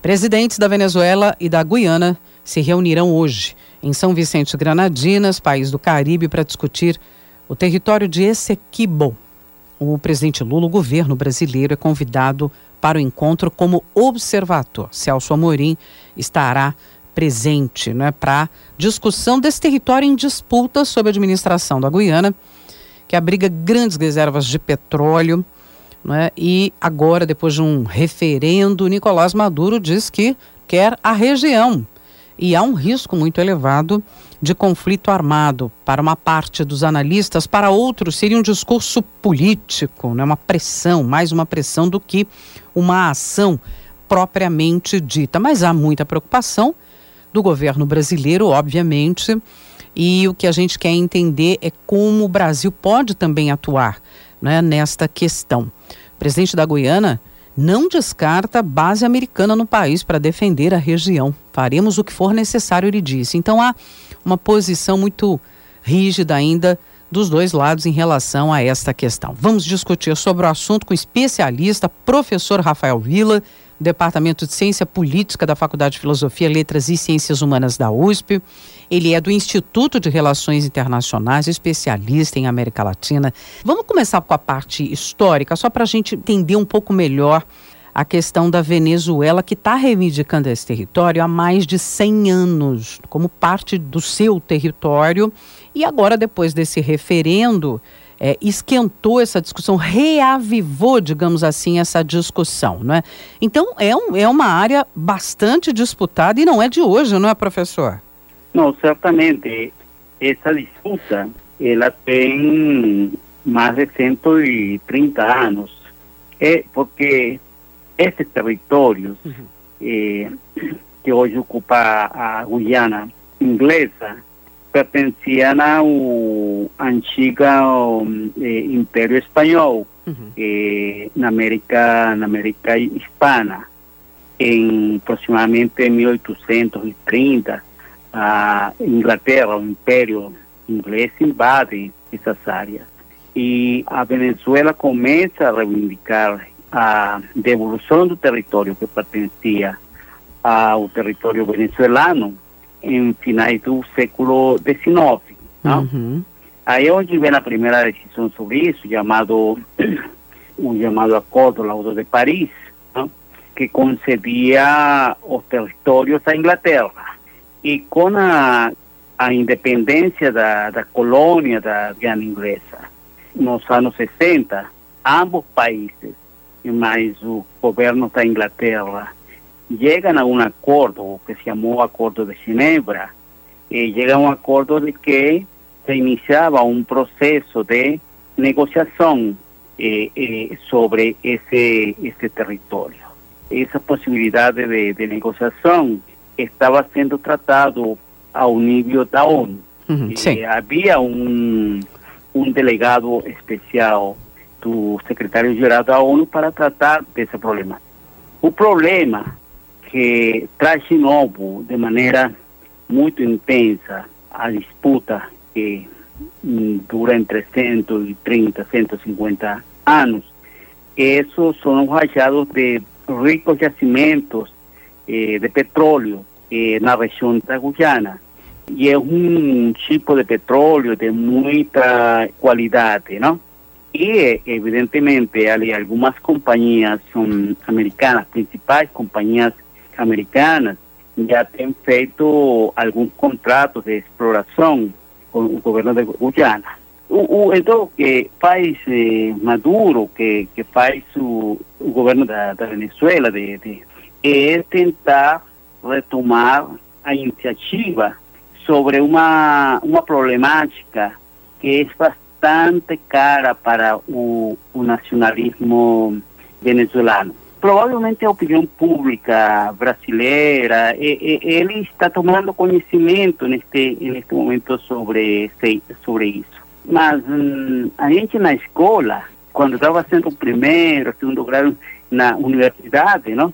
Presidentes da Venezuela e da Guiana se reunirão hoje em São Vicente Granadinas, país do Caribe, para discutir o território de Essequibo. O presidente Lula, o governo brasileiro, é convidado para o encontro como observador. Celso Amorim estará presente né, para discussão desse território em disputa sob a administração da Guiana, que abriga grandes reservas de petróleo. Né, e agora, depois de um referendo, Nicolás Maduro diz que quer a região. E há um risco muito elevado de conflito armado. Para uma parte dos analistas, para outros, seria um discurso político, né, uma pressão, mais uma pressão do que uma ação propriamente dita. Mas há muita preocupação do governo brasileiro, obviamente, e o que a gente quer entender é como o Brasil pode também atuar né, nesta questão. Presidente da Guiana não descarta base americana no país para defender a região. Faremos o que for necessário, ele disse. Então há uma posição muito rígida ainda dos dois lados em relação a esta questão. Vamos discutir sobre o assunto com o especialista, professor Rafael Vila, Departamento de Ciência Política da Faculdade de Filosofia, Letras e Ciências Humanas da USP. Ele é do Instituto de Relações Internacionais, especialista em América Latina. Vamos começar com a parte histórica, só para a gente entender um pouco melhor a questão da Venezuela, que está reivindicando esse território há mais de 100 anos, como parte do seu território. E agora, depois desse referendo, é, esquentou essa discussão, reavivou, digamos assim, essa discussão, não é? Então é, um, é uma área bastante disputada e não é de hoje, não é, professor? Não, certamente essa disputa ela tem mais de 130 anos, é porque esses territórios uhum. eh, que hoje ocupa a Guiana inglesa pertencían a un anchiga um, eh, imperio español eh, en América en América hispana. En aproximadamente 1830 a Inglaterra o imperio inglés invade esas áreas. Y a Venezuela comienza a reivindicar a devolución do território que pertencia ao território venezuelano em finais do século XIX. Uhum. Aí é onde vem a primeira decisão sobre isso, chamado o chamado Acordo Laudo de Paris, não? que concedia os territórios à Inglaterra. E com a, a independência da, da colônia da Guiana Inglesa, nos anos 60, ambos países, mais o governo da Inglaterra llegan a un acuerdo que se llamó Acuerdo de Ginebra, y llega a un acuerdo de que se iniciaba un proceso de negociación eh, eh, sobre ese, ese territorio. Esa posibilidad de, de, negociación estaba siendo tratado a un nivel de ONU. Eh, había un, un delegado especial do secretário-geral da ONU para tratar desse problema. O problema que traz de de maneira muito intensa, a disputa que mm, dura entre 130 150 anos, esses são os rajados de ricos jacimentos eh, de petróleo eh, na região da Guiana. E é um tipo de petróleo de muita qualidade, não? Y evidentemente hay algunas compañías son americanas, principales compañías americanas, ya han feito algunos contratos de exploración con el gobierno de Guyana. Entonces, que faz eh, Maduro, que, que faz o, gobierno de, Venezuela, de, de, tentar retomar a iniciativa sobre una, una problemática que es bastante cara para o, o nacionalismo venezuelano. Provavelmente a opinião pública brasileira, ele está tomando conhecimento neste, neste momento sobre, sobre isso. Mas hum, a gente na escola, quando estava sendo o primeiro, segundo grau na universidade, não?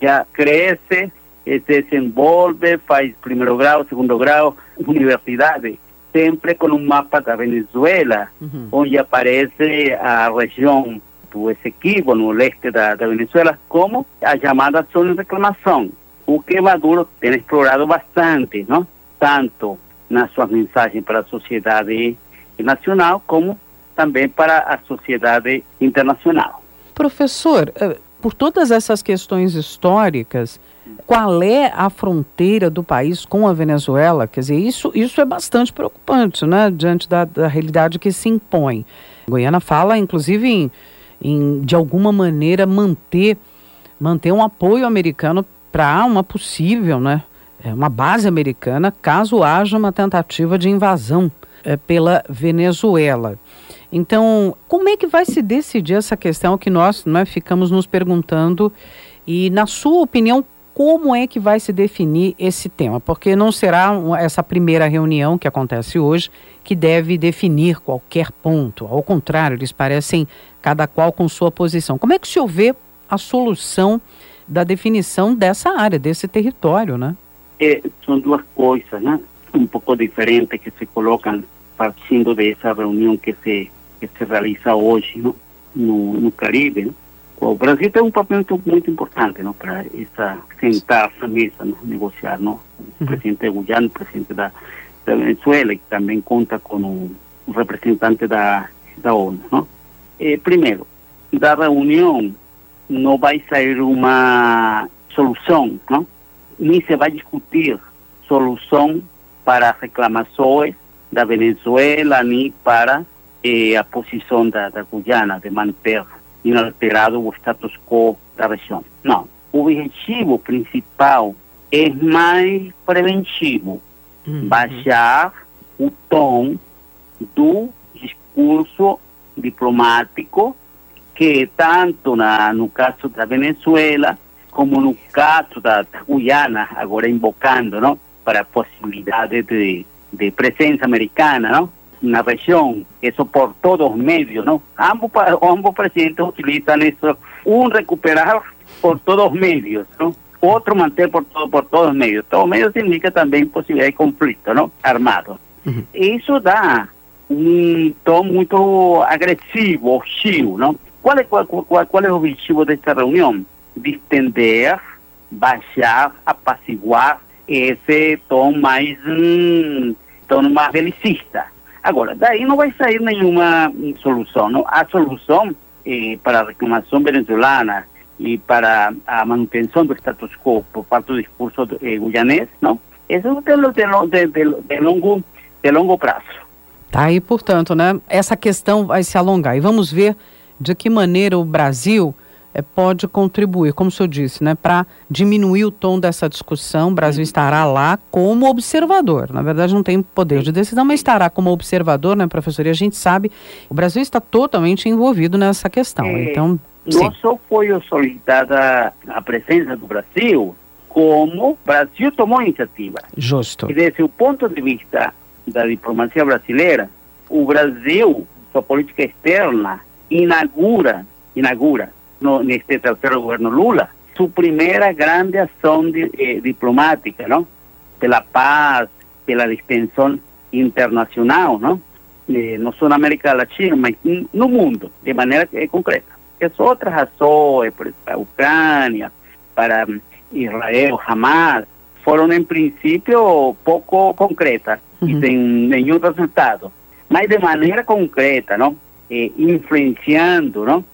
já cresce, se desenvolve, faz primeiro grau, segundo grau, universidade sempre com um mapa da Venezuela, uhum. onde aparece a região do Essequibo, no leste da, da Venezuela, como a chamada zona de reclamação, o que Maduro tem explorado bastante, não? tanto nas suas mensagens para a sociedade nacional, como também para a sociedade internacional. Professor, eh, por todas essas questões históricas, qual é a fronteira do país com a Venezuela? Quer dizer, isso, isso é bastante preocupante, né, diante da, da realidade que se impõe. Goiânia fala, inclusive, em, em de alguma maneira manter, manter um apoio americano para uma possível, né, é, uma base americana, caso haja uma tentativa de invasão é, pela Venezuela. Então, como é que vai se decidir essa questão que nós né, ficamos nos perguntando? E, na sua opinião, como é que vai se definir esse tema? Porque não será essa primeira reunião que acontece hoje que deve definir qualquer ponto. Ao contrário, eles parecem cada qual com sua posição. Como é que se vê a solução da definição dessa área, desse território, né? É, são duas coisas, né? Um pouco diferentes que se colocam partindo dessa reunião que se que se realiza hoje no, no, no Caribe. Né? O Brasil tem um papel muito, muito importante não, para essa, sentar essa mesa, não, negociar. Não? O presidente Guyana, o presidente da, da Venezuela, que também conta com o representante da, da ONU. Não? Eh, primeiro, da reunião não vai sair uma solução, não? nem se vai discutir solução para reclamações da Venezuela, nem para eh, a posição da, da Guiana de manter inalterado o status quo da região. Não. O objetivo principal é mais preventivo, uhum. baixar o tom do discurso diplomático que tanto na, no caso da Venezuela como no caso da, Guiana, agora invocando não, para a possibilidade de, de presença americana, não? Una región, eso por todos medios, ¿no? Ambos, ambos presidentes utilizan eso, un recuperar por todos medios, ¿no? Otro mantener por, todo, por todos medios. Todos medios significa también posibilidad de conflicto, ¿no? Armado. Eso da un tono muy agresivo, hostil, ¿no? ¿Cuál es, cuál, cuál, cuál es el objetivo de esta reunión? Distender, baixar, apaciguar esse tom mais, hum, tom mais belicista. Agora, daí não vai sair nenhuma solução. Não? A solução eh, para a reclamação venezuelana e para a manutenção do status quo por parte do discurso eh, não? Isso é de, de, de, de, longo, de longo prazo. Tá aí, portanto, né? Essa questão vai se alongar. E vamos ver de que maneira o Brasil é, pode contribuir, como o senhor disse, né, para diminuir o tom dessa discussão. O Brasil estará lá como observador. Na verdade, não tem poder de decisão, mas estará como observador, né, professor? E a gente sabe, o Brasil está totalmente envolvido nessa questão. É, então, não só foi solicitada a presença do Brasil, como o Brasil tomou iniciativa. Justo. E desde o ponto de vista da diplomacia brasileira, o Brasil, sua política externa, inaugura, inaugura no, en este tercer gobierno Lula. Su primera grande acción eh, diplomática, ¿no? De la paz, de la distensión internacional, ¿no? Eh, no solo en América Latina, sino en no mundo, de manera eh, concreta. Es otras razones pues, para Ucrania, para mm, Israel, jamás, fueron en principio poco concretas uh -huh. y sin ningún resultado, más de manera concreta, ¿no? Influenciando, ¿no?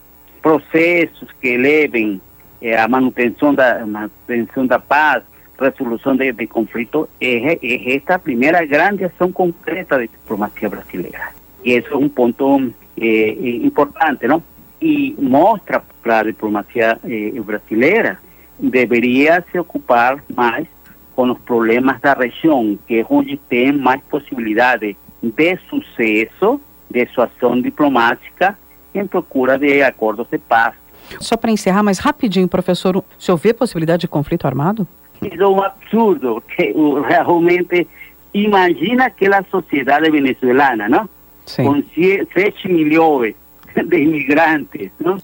Processos que levem eh, a manutenção da, manutenção paz, resolução de, de conflito, é, é esta primeira grande ação concreta da diplomacia brasileira. E isso é um ponto eh, importante, não? E mostra para a diplomacia eh, brasileira deveria se ocupar mais com os problemas da região, que é onde tem mais possibilidade de sucesso de sua ação diplomática em procura de acordos de paz. Só para encerrar mais rapidinho, professor, o senhor vê possibilidade de conflito armado? Isso é um absurdo, que realmente imagina aquela sociedade venezuelana, não? Sim. Com 7 milhões de imigrantes, não?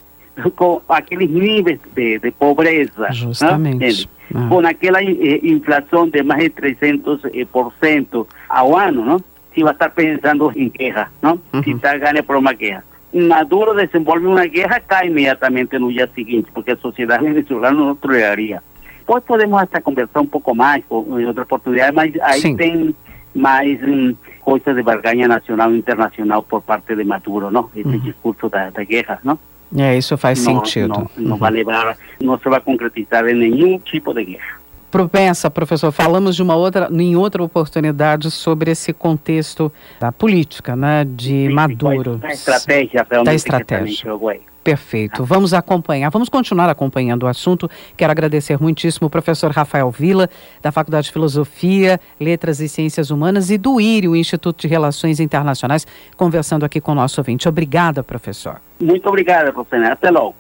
com aqueles níveis de, de pobreza, Justamente. Ah. com aquela eh, inflação de mais de 300% ao ano, não? se vai estar pensando em guerra, não? Uhum. se está ganhando por uma guerra. Maduro desenvolve una guerra, acá inmediatamente en un día siguiente, porque la sociedad venezolana no toleraría. Hoy podemos hasta conversar un poco más en eh, otra oportunidad, más ahí sí. ten más um, cosas de bargaña nacional e internacional por parte de Maduro, ¿no? Ese uh -huh. discurso de, de guerra, ¿no? Yeah, isso faz no, sentido. Não, não, uhum. vai levar, se concretizar em nenhum tipo de guerra. Propensa, professor, falamos de uma outra, em outra oportunidade sobre esse contexto da política, né, de Sim, Maduro. Da estratégia, realmente, da estratégia. Perfeito. Vamos acompanhar, vamos continuar acompanhando o assunto. Quero agradecer muitíssimo o professor Rafael Vila, da Faculdade de Filosofia, Letras e Ciências Humanas, e do IRI, o Instituto de Relações Internacionais, conversando aqui com o nosso ouvinte. Obrigada, professor. Muito obrigada, professor. Até logo.